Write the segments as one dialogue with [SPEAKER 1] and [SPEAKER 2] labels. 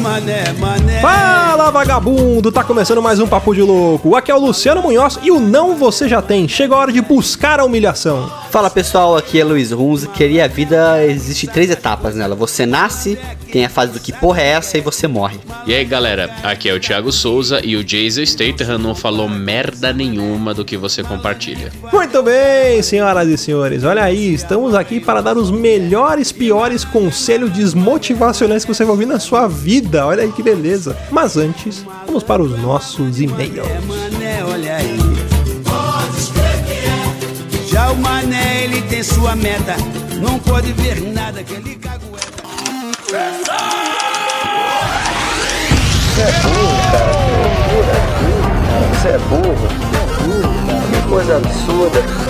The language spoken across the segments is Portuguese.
[SPEAKER 1] mané, mané.
[SPEAKER 2] Fala vagabundo, tá começando mais um Papo de Louco. Aqui é o Luciano Munhoz e o não você já tem. Chega a hora de buscar a humilhação.
[SPEAKER 3] Fala pessoal, aqui é Luiz Runz. Queria a vida existe três etapas nela. Você nasce, tem a fase do que porra é essa e você morre.
[SPEAKER 4] E aí galera, aqui é o Thiago Souza e o Jason Statham não falou merda nenhuma do que você compartilha.
[SPEAKER 2] Muito bem, senhoras e senhores. Olha aí, estamos aqui para dar os melhores, piores conselhos desmotivacionais que você vai ouvir na sua vida. Olha aí que beleza. Mas antes, vamos para os nossos e-mails.
[SPEAKER 1] É mané, olha aí. Já o mané, ele tem sua meta. Não pode ver nada que ele cagueta.
[SPEAKER 5] Você é burro. Que coisa absurda.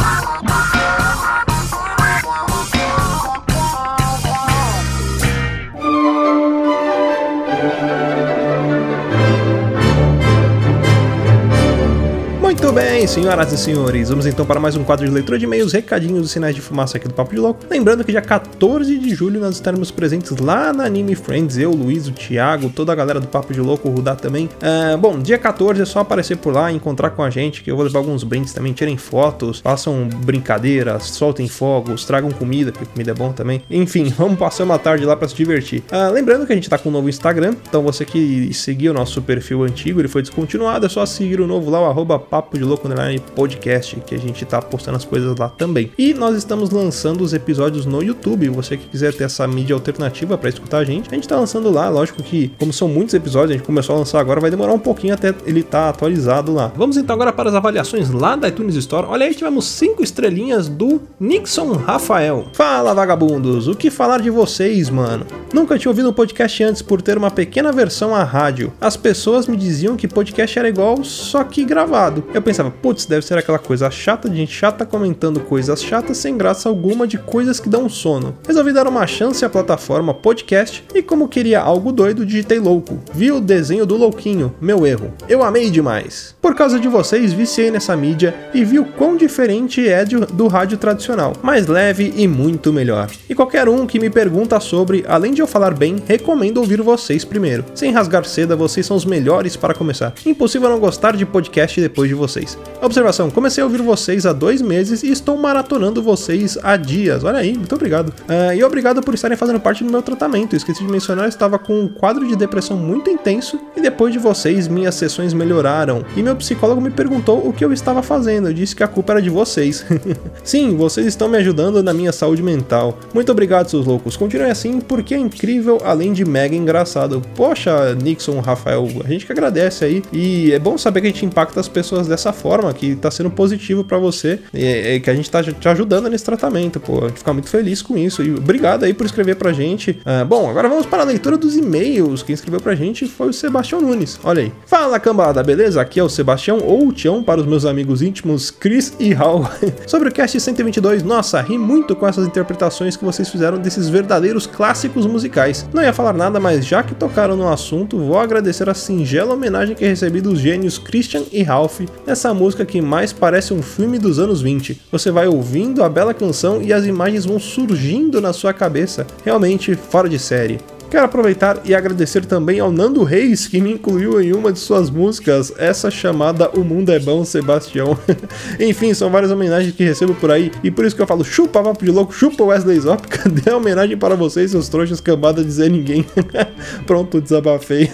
[SPEAKER 2] bem, senhoras e senhores, vamos então para mais um quadro de leitura de e-mails, recadinhos e sinais de fumaça aqui do Papo de Louco. Lembrando que dia 14 de julho nós estaremos presentes lá na Anime Friends, eu, Luiz, o Thiago, toda a galera do Papo de Louco, o Rudá também. Ah, bom, dia 14 é só aparecer por lá, encontrar com a gente, que eu vou levar alguns brindes também, tirem fotos, façam brincadeiras, soltem fogos, tragam comida, porque comida é bom também. Enfim, vamos passar uma tarde lá para se divertir. Ah, lembrando que a gente tá com um novo Instagram, então você que seguiu o nosso perfil antigo, ele foi descontinuado, é só seguir o novo lá, o arroba Papo de Louco Underline Podcast, que a gente tá postando as coisas lá também. E nós estamos lançando os episódios no YouTube. Você que quiser ter essa mídia alternativa para escutar a gente, a gente tá lançando lá. Lógico que, como são muitos episódios, a gente começou a lançar agora, vai demorar um pouquinho até ele tá atualizado lá. Vamos então agora para as avaliações lá da iTunes Store. Olha aí, tivemos cinco estrelinhas do Nixon Rafael. Fala, vagabundos, o que falar de vocês, mano? Nunca tinha ouvido um podcast antes por ter uma pequena versão à rádio. As pessoas me diziam que podcast era igual, só que gravado. Eu pensava, putz, deve ser aquela coisa chata de gente chata comentando coisas chatas sem graça alguma de coisas que dão sono. Resolvi dar uma chance à plataforma podcast e como queria algo doido, digitei louco. Vi o desenho do louquinho, meu erro. Eu amei demais. Por causa de vocês, viciei nessa mídia e vi o quão diferente é de- do rádio tradicional, mais leve e muito melhor. E qualquer um que me pergunta sobre, além de eu falar bem, recomendo ouvir vocês primeiro. Sem rasgar seda, vocês são os melhores para começar. Impossível não gostar de podcast depois de vocês. Observação: comecei a ouvir vocês há dois meses e estou maratonando vocês há dias. Olha aí, muito obrigado. Ah, e obrigado por estarem fazendo parte do meu tratamento. Esqueci de mencionar, eu estava com um quadro de depressão muito intenso e depois de vocês, minhas sessões melhoraram. E meu psicólogo me perguntou o que eu estava fazendo. Eu disse que a culpa era de vocês. Sim, vocês estão me ajudando na minha saúde mental. Muito obrigado, seus loucos. Continuem assim, porque é incrível, além de mega engraçado. Poxa, Nixon, Rafael, a gente que agradece aí. E é bom saber que a gente impacta as pessoas dessa forma, que tá sendo positivo pra você, e, e que a gente tá te ajudando nesse tratamento, pô. A gente fica muito feliz com isso. E obrigado aí por escrever pra gente. Ah, bom, agora vamos para a leitura dos e-mails. Quem escreveu pra gente foi o Sebastião Nunes. Olha aí. Fala, cambada, beleza? Aqui é o Sebastião ou o Tião para os meus amigos íntimos Chris e Hal. Sobre o cast 122, nossa, ri muito com essas interpretações que vocês fizeram desses verdadeiros clássicos musicais. Não ia falar nada, mas já que tocaram no assunto, vou agradecer a singela homenagem que recebi dos gênios Christian e Ralph nessa música que mais parece um filme dos anos 20. Você vai ouvindo a bela canção e as imagens vão surgindo na sua cabeça. Realmente fora de série. Quero aproveitar e agradecer também ao Nando Reis, que me incluiu em uma de suas músicas, essa chamada O Mundo é Bom, Sebastião. Enfim, são várias homenagens que recebo por aí, e por isso que eu falo chupa papo de louco, chupa Wesley Zop, cadê a homenagem para vocês, seus trouxas cambada dizer ninguém? Pronto, desabafei.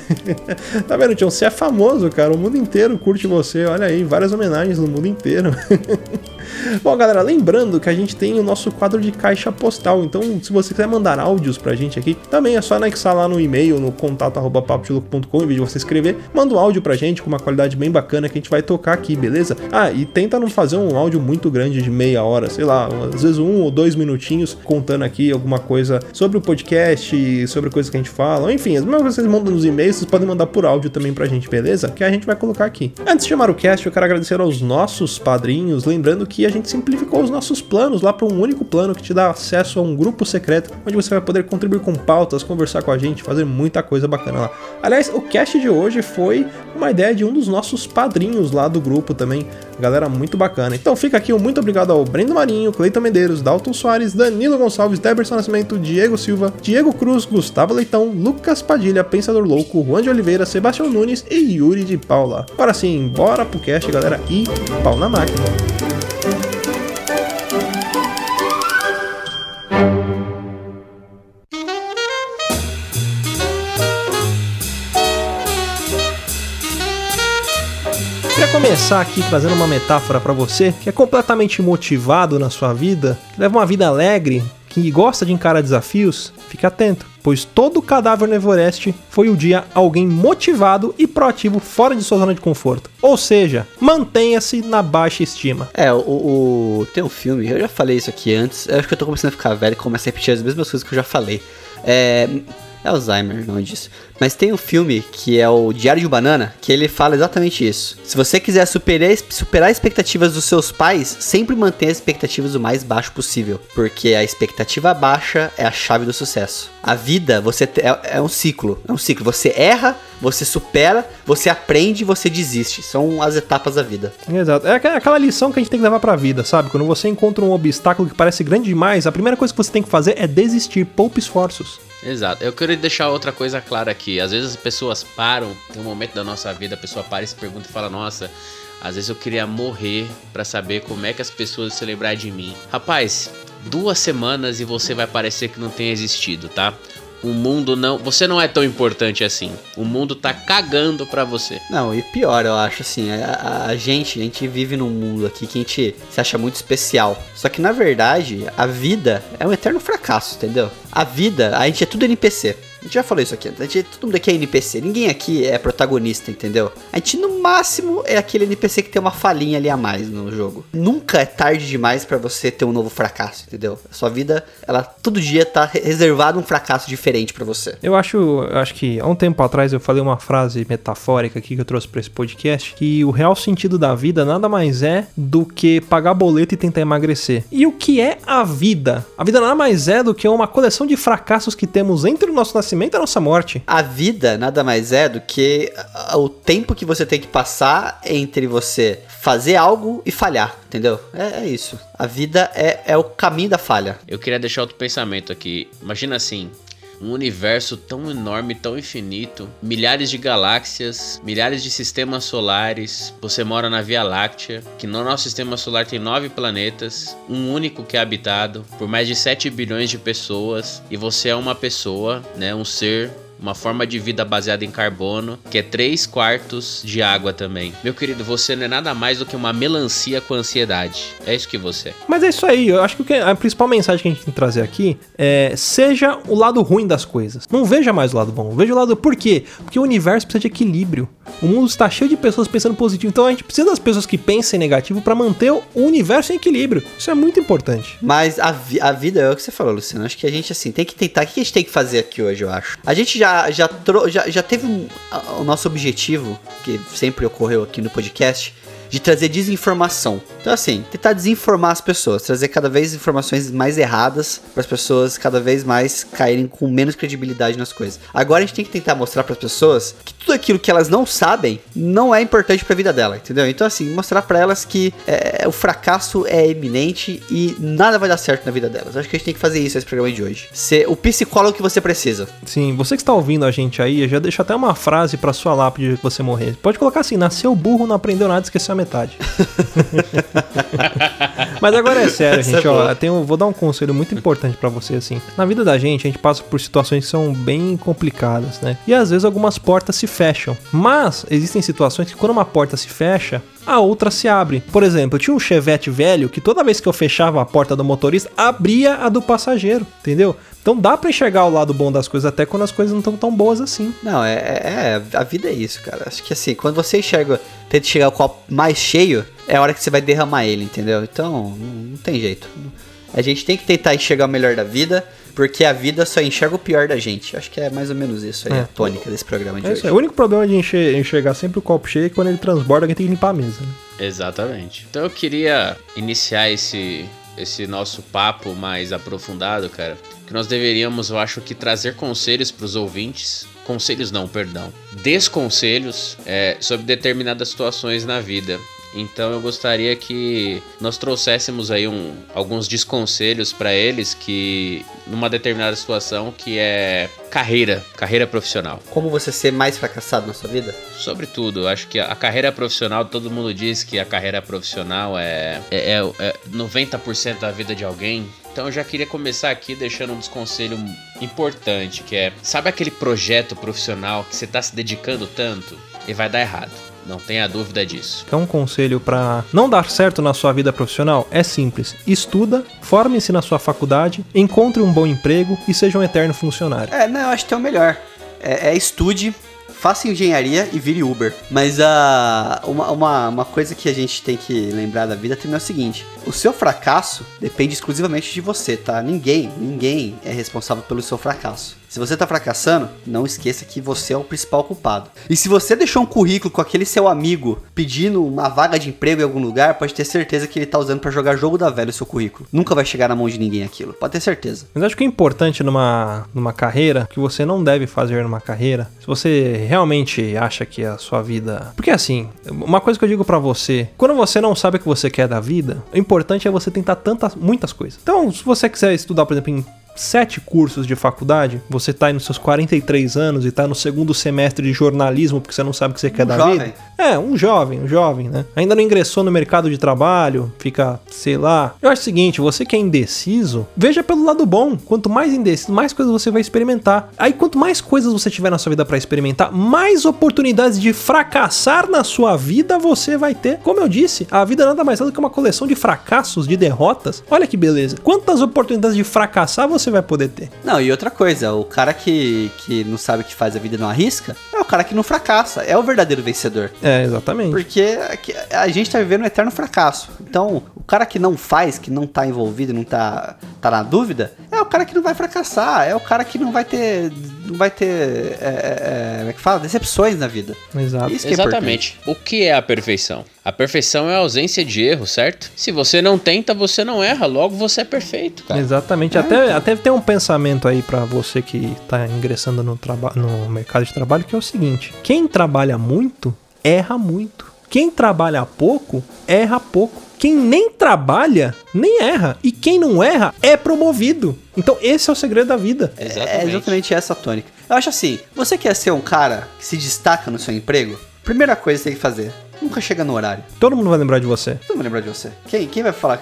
[SPEAKER 2] tá vendo, Tião? Você é famoso, cara, o mundo inteiro curte você, olha aí, várias homenagens no mundo inteiro. Bom, galera, lembrando que a gente tem o nosso quadro de caixa postal, então se você quiser mandar áudios pra gente aqui, também é só anexar lá no e-mail, no contato.papodelouco.com, em vez de você escrever, manda um áudio pra gente com uma qualidade bem bacana que a gente vai tocar aqui, beleza? Ah, e tenta não fazer um áudio muito grande de meia hora, sei lá, às vezes um ou dois minutinhos contando aqui alguma coisa sobre o podcast, sobre coisas que a gente fala, enfim, as mesmas coisas que vocês mandam nos e-mails, vocês podem mandar por áudio também pra gente, beleza? Que a gente vai colocar aqui. Antes de chamar o cast, eu quero agradecer aos nossos padrinhos, lembrando que a gente simplificou os nossos planos lá para um único plano que te dá acesso a um grupo secreto, onde você vai poder contribuir com pautas, conversar com a gente, fazer muita coisa bacana lá. Aliás, o cast de hoje foi uma ideia de um dos nossos padrinhos lá do grupo também, galera muito bacana. Então fica aqui um muito obrigado ao Brendo Marinho, Cleiton Medeiros, Dalton Soares, Danilo Gonçalves, Deberson Nascimento, Diego Silva, Diego Cruz, Gustavo Leitão, Lucas Padilha, Pensador Louco, Juan de Oliveira, Sebastião Nunes e Yuri de Paula. Agora sim, bora pro cast, galera, e pau na máquina. Queria começar aqui trazendo uma metáfora para você que é completamente motivado na sua vida, que leva uma vida alegre, que gosta de encarar desafios. Fique atento, pois todo cadáver no Everest foi o dia alguém motivado e proativo fora de sua zona de conforto. Ou seja, mantenha-se na baixa estima.
[SPEAKER 3] É, o, o- Tem um filme, eu já falei isso aqui antes. Eu acho que eu tô começando a ficar velho e começo a repetir as mesmas coisas que eu já falei. É. É Alzheimer, não disso. Mas tem um filme que é o Diário de um Banana, que ele fala exatamente isso. Se você quiser superar, superar as expectativas dos seus pais, sempre mantenha as expectativas o mais baixo possível. Porque a expectativa baixa é a chave do sucesso. A vida, você é, é um ciclo. É um ciclo. Você erra, você supera, você aprende, você desiste. São as etapas da vida.
[SPEAKER 2] Exato. É aquela lição que a gente tem que levar pra vida, sabe? Quando você encontra um obstáculo que parece grande demais, a primeira coisa que você tem que fazer é desistir, poupe esforços.
[SPEAKER 4] Exato. Eu queria deixar outra coisa clara aqui. Às vezes as pessoas param, tem um momento da nossa vida, a pessoa para e se pergunta e fala: Nossa, às vezes eu queria morrer pra saber como é que as pessoas se lembrar de mim. Rapaz, duas semanas e você vai parecer que não tem existido, tá? O mundo não. Você não é tão importante assim. O mundo tá cagando pra você.
[SPEAKER 3] Não, e pior, eu acho assim, a, a- gente, a gente vive num mundo aqui que a gente se acha muito especial. Só que na verdade, a vida é um eterno fracasso, entendeu? A vida, a gente é tudo NPC. Gente já falou isso aqui. A gente, todo mundo aqui é NPC. Ninguém aqui é protagonista, entendeu? A gente, no máximo, é aquele NPC que tem uma falinha ali a mais no jogo. Nunca é tarde demais pra você ter um novo fracasso, entendeu? A sua vida, ela todo dia tá re- reservado um fracasso diferente pra você.
[SPEAKER 2] Eu acho, eu acho que há um tempo atrás eu falei uma frase metafórica aqui que eu trouxe pra esse podcast, que o real sentido da vida nada mais é do que pagar boleto e tentar emagrecer. E o que é a vida? A vida nada mais é do que uma coleção de fracassos que temos entre o nosso nascimento e a nossa morte.
[SPEAKER 3] A vida nada mais é do que a- o tempo que você tem que passar entre você fazer algo e falhar, entendeu? É, é isso. A vida é, é o caminho da falha.
[SPEAKER 4] Eu queria deixar outro pensamento aqui. Imagina assim. Um universo tão enorme, tão infinito, milhares de galáxias, milhares de sistemas solares. Você mora na Via Láctea, que no nosso sistema solar tem nove planetas, um único que é habitado por mais de 7 bilhões de pessoas, e você é uma pessoa, né, um ser uma forma de vida baseada em carbono, que é 3 quartos de água também. Meu querido, você não é nada mais do que uma melancia com ansiedade. É isso que você é.
[SPEAKER 2] Mas é isso aí, eu acho que a principal mensagem que a gente tem que trazer aqui é seja o lado ruim das coisas. Não veja mais o lado bom, veja o lado. Por quê? Porque o universo precisa de equilíbrio. O mundo está cheio de pessoas pensando positivo. Então a gente precisa das pessoas que pensem negativo para manter o universo em equilíbrio. Isso é muito importante.
[SPEAKER 3] Mas a, vi- a vida é o que você falou, Luciano. Acho que a gente, assim, tem que tentar. O que a gente tem que fazer aqui hoje, eu acho? A gente já, já, tro- já, já teve um- o nosso objetivo, que sempre ocorreu aqui no podcast, de trazer desinformação. Então, assim, tentar desinformar as pessoas, trazer cada vez informações mais erradas para as pessoas cada vez mais caírem com menos credibilidade nas coisas. Agora a gente tem que tentar mostrar para as pessoas que tudo aquilo que elas não sabem não é importante para a vida dela, entendeu? Então, assim, mostrar para elas que é, o fracasso é eminente e nada vai dar certo na vida delas. Acho que a gente tem que fazer isso nesse programa de hoje. Ser o psicólogo que você precisa.
[SPEAKER 2] Sim, você que está ouvindo a gente aí, já deixa até uma frase para sua lápide que você morrer. Pode colocar assim: nasceu burro, não aprendeu nada, esqueceu a metade. Mas agora é sério,
[SPEAKER 3] Essa
[SPEAKER 2] gente,
[SPEAKER 3] é
[SPEAKER 2] ó, tenho, vou dar um conselho muito importante pra você assim. Na vida da gente, a gente passa por situações que são bem complicadas, né? E às vezes algumas portas se fecham. Mas existem situações que quando uma porta se fecha, a outra se abre. Por exemplo, eu tinha um Chevette velho que toda vez que eu fechava a porta do motorista, abria a do passageiro, entendeu? Então dá pra enxergar o lado bom das coisas até quando as coisas não estão tão boas assim.
[SPEAKER 3] Não, é, é- é- A vida é isso, cara. Acho que assim, quando você enxerga, tenta chegar o copo mais cheio, é a hora que você vai derramar ele, entendeu? Então, não, não tem jeito. A gente tem que tentar enxergar o melhor da vida, porque a vida só enxerga o pior da gente. Acho que é mais ou menos isso aí,
[SPEAKER 2] É.
[SPEAKER 3] a tônica desse programa de
[SPEAKER 2] É
[SPEAKER 3] hoje.
[SPEAKER 2] isso aí. O único problema de enxer- enxergar sempre o copo cheio é que quando ele transborda, alguém tem que limpar a mesa. Né?
[SPEAKER 4] Exatamente. Então eu queria iniciar esse, esse nosso papo mais aprofundado, cara. Que nós deveríamos, eu acho que, trazer conselhos para os ouvintes. Conselhos não, perdão. Desconselhos é, sobre determinadas situações na vida. Então eu gostaria que nós trouxéssemos aí um, alguns desconselhos para eles que numa determinada situação que é carreira, carreira profissional.
[SPEAKER 3] Como você ser mais fracassado na sua vida?
[SPEAKER 4] Sobretudo, eu acho que a carreira profissional, todo mundo diz que a carreira profissional é, é, é- é 90% da vida de alguém. Então eu já queria começar aqui deixando um desconselho importante, que é, sabe aquele projeto profissional que você está se dedicando tanto e vai dar errado? Não tenha dúvida disso.
[SPEAKER 2] Então, um conselho pra não dar certo na sua vida profissional é simples: estuda, forme-se na sua faculdade, encontre um bom emprego e seja um eterno funcionário.
[SPEAKER 3] É, não, eu acho que é o melhor. É, é estude, faça engenharia e vire Uber. Mas a uma, uma, uma coisa que a gente tem que lembrar da vida também é o seguinte: o seu fracasso depende exclusivamente de você, tá? Ninguém, ninguém é responsável pelo seu fracasso. Se você tá fracassando, não esqueça que você é o principal culpado. E se você deixou um currículo com aquele seu amigo pedindo uma vaga de emprego em algum lugar, pode ter certeza que ele tá usando pra jogar jogo da velha o seu currículo. Nunca vai chegar na mão de ninguém aquilo. Pode ter certeza.
[SPEAKER 2] Mas acho que é importante numa, numa carreira, que você não deve fazer numa carreira, se você realmente acha que a sua vida. Porque assim, uma coisa que eu digo pra você, quando você não sabe o que você quer da vida, o importante é você tentar tantas, muitas coisas. Então, se você quiser estudar, por exemplo, em sete cursos de faculdade, você tá aí nos seus 43 anos e tá no segundo semestre de jornalismo porque você não sabe o que você quer da
[SPEAKER 3] jovem.
[SPEAKER 2] vida. É, um jovem, um jovem, né? Ainda não ingressou no mercado de trabalho, fica, sei lá. Eu acho o seguinte, você que é indeciso, veja pelo lado bom. Quanto mais indeciso, mais coisas você vai experimentar. Aí quanto mais coisas você tiver na sua vida pra experimentar, mais oportunidades de fracassar na sua vida você vai ter. Como eu disse, a vida nada mais é do que uma coleção de fracassos, de derrotas. Olha que beleza. Quantas oportunidades de fracassar você vai poder ter?
[SPEAKER 3] Não, e outra coisa, o cara que, que não sabe o que faz a vida não arrisca, é o cara que não fracassa, é o verdadeiro vencedor.
[SPEAKER 2] Exatamente.
[SPEAKER 3] Porque aqui- a gente tá vivendo um eterno fracasso. Então, o cara que não faz, que não tá envolvido, não tá, tá na dúvida, é o cara que não vai fracassar, é o cara que não vai ter. Não vai ter. É, é, é, como é que fala? Decepções na vida.
[SPEAKER 2] Exato.
[SPEAKER 3] Isso que é.
[SPEAKER 4] Exatamente. O que é a perfeição? A perfeição é a ausência de erro, certo? Se você não tenta, você não erra, logo você é perfeito, cara.
[SPEAKER 2] Exatamente. Até, até tem um pensamento aí pra você que tá ingressando no, no mercado de trabalho que é o seguinte: quem trabalha muito, erra muito. Quem trabalha pouco, erra pouco. Quem nem trabalha, nem erra. E quem não erra, é promovido. Então esse é o segredo da vida.
[SPEAKER 3] É exatamente essa a tônica. Eu acho assim, você quer ser um cara que se destaca no seu emprego? Primeira coisa que você tem que fazer, nunca chega no horário.
[SPEAKER 2] Todo mundo vai lembrar de você.
[SPEAKER 3] Não vou lembrar de você. Quem, quem vai falar?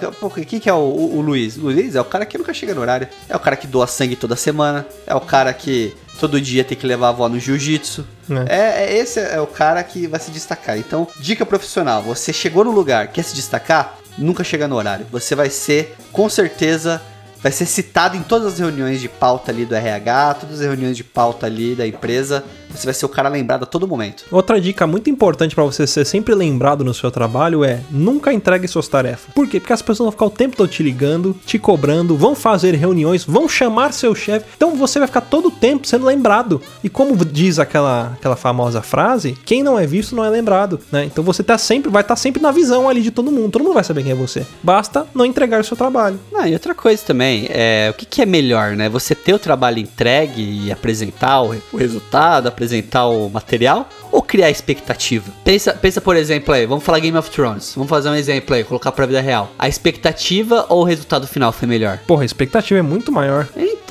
[SPEAKER 3] Quem que é o, o- o Luiz? O Luiz é o cara que nunca chega no horário. É o cara que doa sangue toda semana. É o cara que todo dia tem que levar a avó no jiu-jitsu.
[SPEAKER 2] É.
[SPEAKER 3] É, é- esse é o cara que vai se destacar. Então, dica profissional: você chegou no lugar, quer se destacar? Nunca chega no horário. Você vai ser, com certeza, vai ser citado em todas as reuniões de pauta ali do RH, todas as reuniões de pauta ali da empresa. Você vai ser o cara lembrado a todo momento.
[SPEAKER 2] Outra dica muito importante pra você ser sempre lembrado no seu trabalho é nunca entregue suas tarefas. Por quê? Porque as pessoas vão ficar o tempo todo te ligando, te cobrando, vão fazer reuniões, vão chamar seu chefe. Então você vai ficar todo o tempo sendo lembrado. E como diz aquela, aquela famosa frase, quem não é visto não é lembrado, né? Então você tá sempre vai estar sempre na visão ali de todo mundo. Todo mundo vai saber quem é você. Basta não entregar o seu trabalho.
[SPEAKER 3] Ah, e outra coisa também, é, o que, que é melhor, né? Você ter o trabalho entregue e apresentar o, o resultado, apresentar o material, ou criar expectativa? Pensa, pensa, por exemplo, aí, vamos falar Game of Thrones. Vamos fazer um exemplo aí, colocar pra vida real. A expectativa ou o resultado final foi melhor?
[SPEAKER 2] Porra, a expectativa é muito maior.
[SPEAKER 3] Então,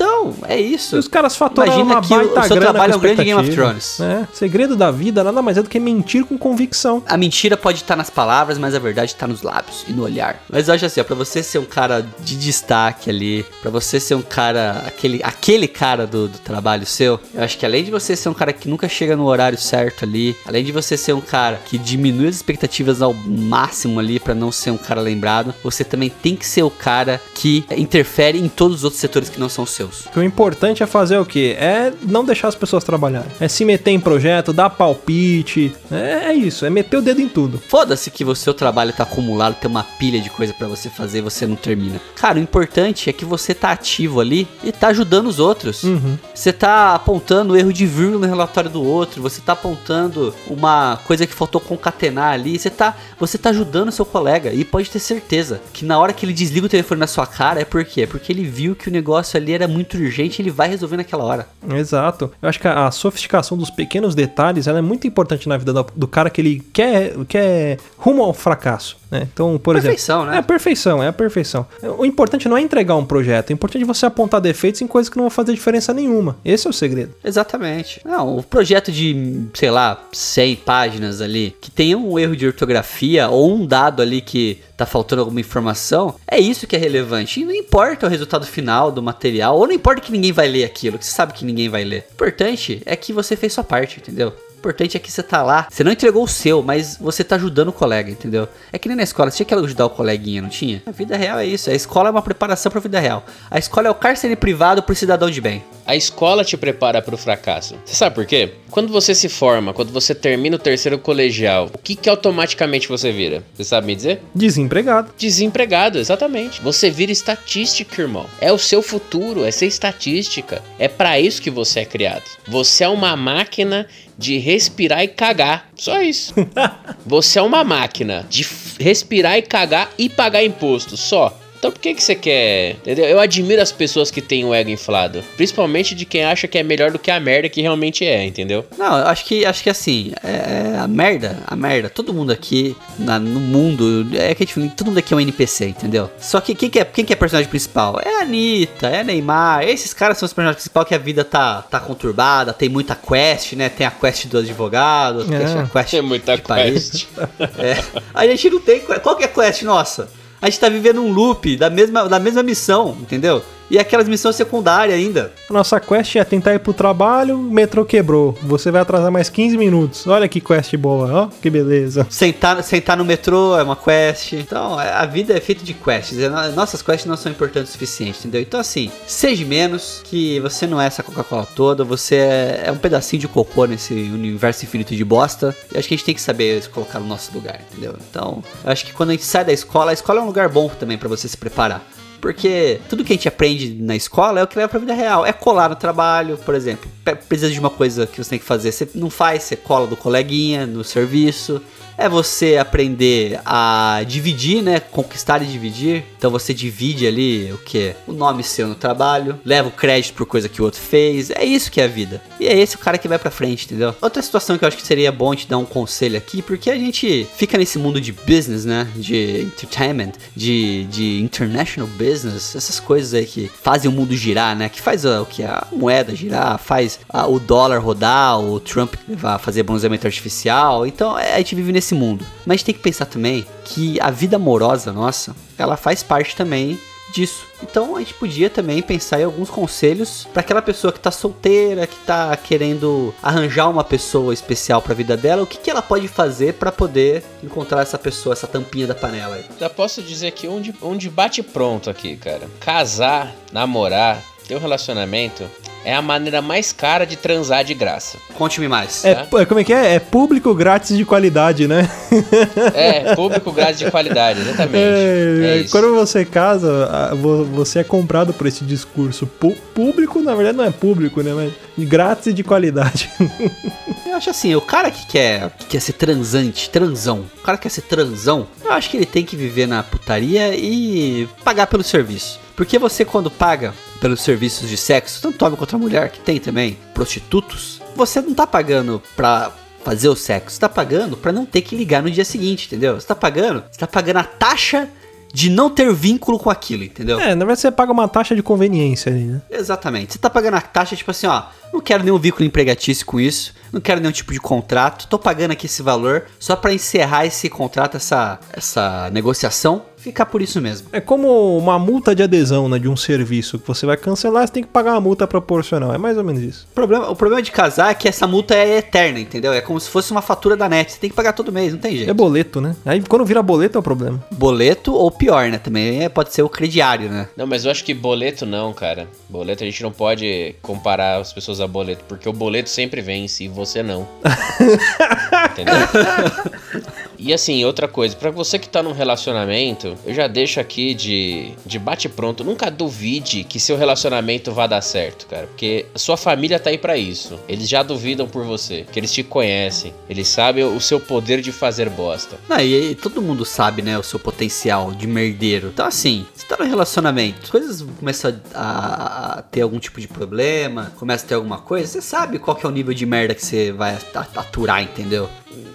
[SPEAKER 3] é isso.
[SPEAKER 2] E os caras faturam
[SPEAKER 3] Imagina
[SPEAKER 2] uma
[SPEAKER 3] que
[SPEAKER 2] baita
[SPEAKER 3] o seu
[SPEAKER 2] grana
[SPEAKER 3] trabalho é um grande Game of. Thrones.
[SPEAKER 2] É, segredo da vida nada mais é do que mentir com convicção.
[SPEAKER 3] A mentira pode estar nas palavras, mas a verdade está nos lábios e no olhar. Mas eu acho assim, ó, pra você ser um cara de destaque ali, pra você ser um cara, aquele, aquele cara do, do trabalho seu, eu acho que além de você ser um cara que nunca chega no horário certo ali, além de você ser um cara que diminui as expectativas ao máximo ali pra não ser um cara lembrado, você também tem que ser o cara que interfere em todos os outros setores que não são seus.
[SPEAKER 2] Que o importante é fazer o quê? É não deixar as pessoas trabalharem. É se meter em projeto, dar palpite. É, é isso, é meter o dedo em tudo.
[SPEAKER 3] Foda-se que o seu trabalho tá acumulado, tem uma pilha de coisa pra você fazer e você não termina. Cara, o importante é que você tá ativo ali e tá ajudando os outros.
[SPEAKER 2] Uhum.
[SPEAKER 3] Você tá apontando o erro de vírgula no relatório do outro, você tá apontando uma coisa que faltou concatenar ali, você tá, você tá ajudando o seu colega e pode ter certeza que na hora que ele desliga o telefone na sua cara é por quê? É porque ele viu que o negócio ali era muito urgente ele vai resolver naquela hora.
[SPEAKER 2] Exato. Eu acho que a, a sofisticação dos pequenos detalhes ela é muito importante na vida do, do cara que ele quer, quer rumo ao fracasso. Né? Então, por
[SPEAKER 3] Perfeição,
[SPEAKER 2] exemplo.
[SPEAKER 3] né?
[SPEAKER 2] É a perfeição, é a perfeição. O importante não é entregar um projeto, o importante é você apontar defeitos em coisas que não vão fazer diferença nenhuma. Esse é o segredo.
[SPEAKER 3] Exatamente. Não, o projeto de, sei lá, 100 páginas ali, que tem um erro de ortografia ou um dado ali que tá faltando alguma informação, é isso que é relevante. E não importa o resultado final do material, ou não importa que ninguém vai ler aquilo, que você sabe que ninguém vai ler. O importante é que você fez sua parte, entendeu? O importante é que você tá lá, você não entregou o seu, mas você tá ajudando o colega, entendeu? É que nem na escola, você tinha que ajudar o coleguinha, não tinha? A vida real é isso, a escola é uma preparação pra vida real. A escola é o cárcere privado pro cidadão de bem.
[SPEAKER 4] A escola te prepara para o fracasso. Você sabe por quê? Quando você se forma, quando você termina o terceiro colegial, o que, que automaticamente você vira? Você sabe me dizer?
[SPEAKER 2] Desempregado.
[SPEAKER 4] Desempregado, exatamente. Você vira estatística, irmão. É o seu futuro, é ser estatística. É para isso que você é criado. Você é uma máquina de respirar e cagar. Só isso. Você é uma máquina de respirar e cagar e pagar imposto. Só. Então por que, que você quer? Entendeu? Eu admiro as pessoas que têm o ego inflado. Principalmente de quem acha que é melhor do que a merda que realmente é, entendeu?
[SPEAKER 3] Não, eu acho que acho que assim, é, a merda, a merda, todo mundo aqui na- no mundo, é que a gente, todo mundo aqui é um NPC, entendeu? Só que quem que é, quem que é personagem principal? É a Anitta, é a Neymar, esses caras são os personagens principais que a vida tá, tá conturbada, tem muita quest, né? Tem a quest do advogado, tem
[SPEAKER 2] É.
[SPEAKER 3] a quest
[SPEAKER 4] Tem muita quest.
[SPEAKER 3] É. A gente não tem. que- Qual que é a quest nossa? A gente tá vivendo um loop da mesma, da mesma missão, entendeu? E aquelas missões secundárias ainda.
[SPEAKER 2] Nossa quest é tentar ir pro trabalho, o metrô quebrou. Você vai atrasar mais 15 minutos. Olha que quest boa, ó, que beleza.
[SPEAKER 3] Sentar, sentar no metrô é uma quest. Então, é- a vida é feita de quests. no- Nossas quests não são importantes o suficiente, entendeu? Então, assim, seja menos que você não é essa Coca-Cola toda, você é, é um pedacinho de cocô nesse universo infinito de bosta. E acho que a gente tem que saber se colocar no nosso lugar, entendeu? Então, eu acho que quando a gente sai da escola, a escola é um lugar bom também pra você se preparar. Porque tudo que a gente aprende na escola é o que leva pra vida real. É colar no trabalho, por exemplo. Precisa de uma coisa que você tem que fazer. Você não faz, você cola do coleguinha no serviço. É você aprender a dividir, né? Conquistar e dividir. Então você divide ali o que? O nome seu no trabalho. Leva o crédito por coisa que o outro fez. É isso que é a vida. E é esse o cara que vai pra frente, entendeu? Outra situação que eu acho que seria bom te dar um conselho aqui, porque a gente fica nesse mundo de business, né? De entertainment, de, de international business, essas coisas aí que fazem o mundo girar, né? Que faz o que? A moeda girar, faz ah, o dólar rodar, o Trump levar a fazer bronzeamento artificial. Então é, a gente vive nesse mundo. Mas tem que pensar também que a vida amorosa nossa, ela faz parte também disso. Então a gente podia também pensar em alguns conselhos para aquela pessoa que tá solteira, que tá querendo arranjar uma pessoa especial para a vida dela, o que, que ela pode fazer para poder encontrar essa pessoa, essa tampinha da panela.
[SPEAKER 4] Já posso dizer que onde, onde bate pronto aqui, cara. Casar, namorar, ter um relacionamento é a maneira mais cara de transar de graça.
[SPEAKER 3] Conte-me mais.
[SPEAKER 2] É, p- como é que é? É público grátis de qualidade, né?
[SPEAKER 4] É, público grátis de qualidade, exatamente.
[SPEAKER 2] É,
[SPEAKER 4] É isso.
[SPEAKER 2] quando você casa, você é comprado por esse discurso. Público, na verdade, não é público, né? Mas grátis e de qualidade.
[SPEAKER 3] Eu acho assim, o cara que quer, que quer ser transante, transão, o cara que quer ser transão, eu acho que ele tem que viver na putaria e pagar pelo serviço. Porque você quando paga pelos serviços de sexo, tanto homem quanto a mulher, que tem também prostitutos, você não tá pagando pra fazer o sexo, você tá pagando pra não ter que ligar no dia seguinte, entendeu? Você tá pagando, você tá pagando a taxa de não ter vínculo com aquilo, entendeu?
[SPEAKER 2] É, na verdade você paga uma taxa de conveniência ali, né?
[SPEAKER 3] Exatamente. Você tá pagando a taxa, tipo assim, ó, não quero nenhum vínculo empregatício com isso, não quero nenhum tipo de contrato, tô pagando aqui esse valor só pra encerrar esse contrato, essa, essa negociação, ficar por isso mesmo.
[SPEAKER 2] É como uma multa de adesão, né? De um serviço que você vai cancelar, você tem que pagar uma multa proporcional. É mais ou menos isso.
[SPEAKER 3] O problema, o problema de casar é que essa multa é eterna, entendeu? É como se fosse uma fatura da net, você tem que pagar todo mês, não tem jeito.
[SPEAKER 2] É boleto, né? Aí quando vira boleto é o problema.
[SPEAKER 3] Boleto ou pior, né? Também é- pode ser o crediário, né?
[SPEAKER 4] Não, mas eu acho que boleto não, cara. Boleto a gente não pode comparar as pessoas a boleto, porque o boleto sempre vence e você não. Entendeu? E assim, outra coisa, pra você que tá num relacionamento, eu já deixo aqui de, de bate-pronto, nunca duvide que seu relacionamento vai dar certo, cara. Porque sua família tá aí pra isso. Eles já duvidam por você, que eles te conhecem, eles sabem o seu poder de fazer bosta.
[SPEAKER 3] Não, e, e todo mundo sabe, né, o seu potencial de merdeiro. Então, assim, você tá no relacionamento, as coisas começam a, a- ter algum tipo de problema, começa a ter alguma coisa, você sabe qual que é o nível de merda que você vai at- aturar, entendeu?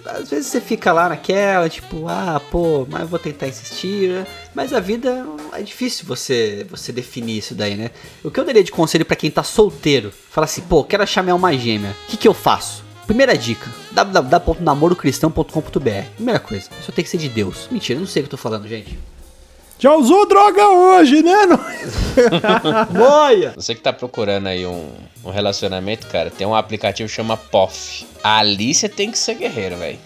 [SPEAKER 3] Às vezes você fica lá naquela, tipo, ah, pô, mas eu vou tentar insistir, né? Mas a vida é difícil você você definir isso daí, né? O que eu daria de conselho pra quem tá solteiro, fala assim, pô, quero achar minha alma gêmea, o que que eu faço? Primeira dica, www.namorocristão.com.br. Primeira coisa, só tem que ser de Deus. Mentira, eu não sei o que eu tô falando, gente.
[SPEAKER 2] Já usou droga hoje, né? Não-
[SPEAKER 3] Boia!
[SPEAKER 4] Você que tá procurando aí um, um relacionamento, cara, tem um aplicativo que chama POF. Ali você tem que ser guerreiro, velho.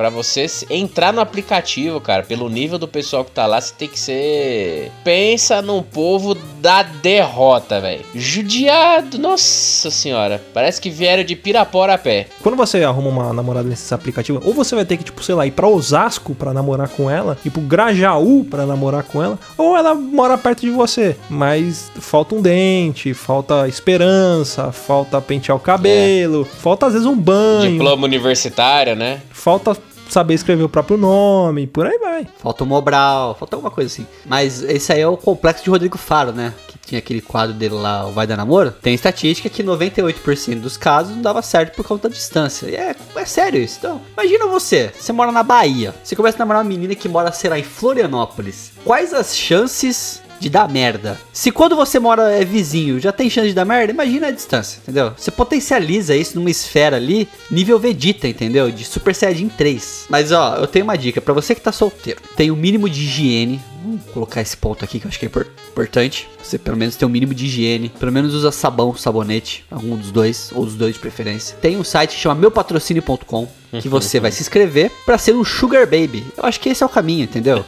[SPEAKER 4] Pra você entrar no aplicativo, cara, pelo nível do pessoal que tá lá, você tem que ser. Pensa num povo da derrota, velho. Judiado, nossa senhora. Parece que vieram de Pirapora a pé.
[SPEAKER 2] Quando você arruma uma namorada nesse aplicativo, ou você vai ter que, tipo, sei lá, ir pra Osasco pra namorar com ela, ir pro Grajaú pra namorar com ela, ou ela mora perto de você. Mas falta um dente, falta esperança, falta pentear o cabelo, falta às vezes um banho,
[SPEAKER 4] Diploma universitário, né?
[SPEAKER 2] falta saber escrever o próprio nome, por aí vai.
[SPEAKER 3] Falta o Mobral, falta alguma coisa assim. Mas esse aí é o complexo de Rodrigo Faro, né? Que tinha aquele quadro dele lá, o Vai Dar Namoro. Tem estatística que 98% dos casos não dava certo por conta da distância. E é, é sério isso. Então, imagina você, você mora na Bahia. Você começa a namorar uma menina que mora, sei lá, em Florianópolis. Quais as chances de dar merda. Se quando você mora é vizinho, já tem chance de dar merda, imagina a distância, entendeu? Você potencializa isso numa esfera ali, nível Vegeta, entendeu? De Super Saiyajin 3. Mas ó, eu tenho uma dica pra você que tá solteiro. Tem o mínimo de higiene. Vamos colocar esse ponto aqui que eu acho que é impor- importante. Você pelo menos tem um mínimo de higiene. Pelo menos usa sabão, sabonete, algum dos dois, ou dos dois de preferência. Tem um site que chama meupatrocínio.com que você vai se inscrever pra ser um sugar baby. Eu acho que esse é o caminho, entendeu?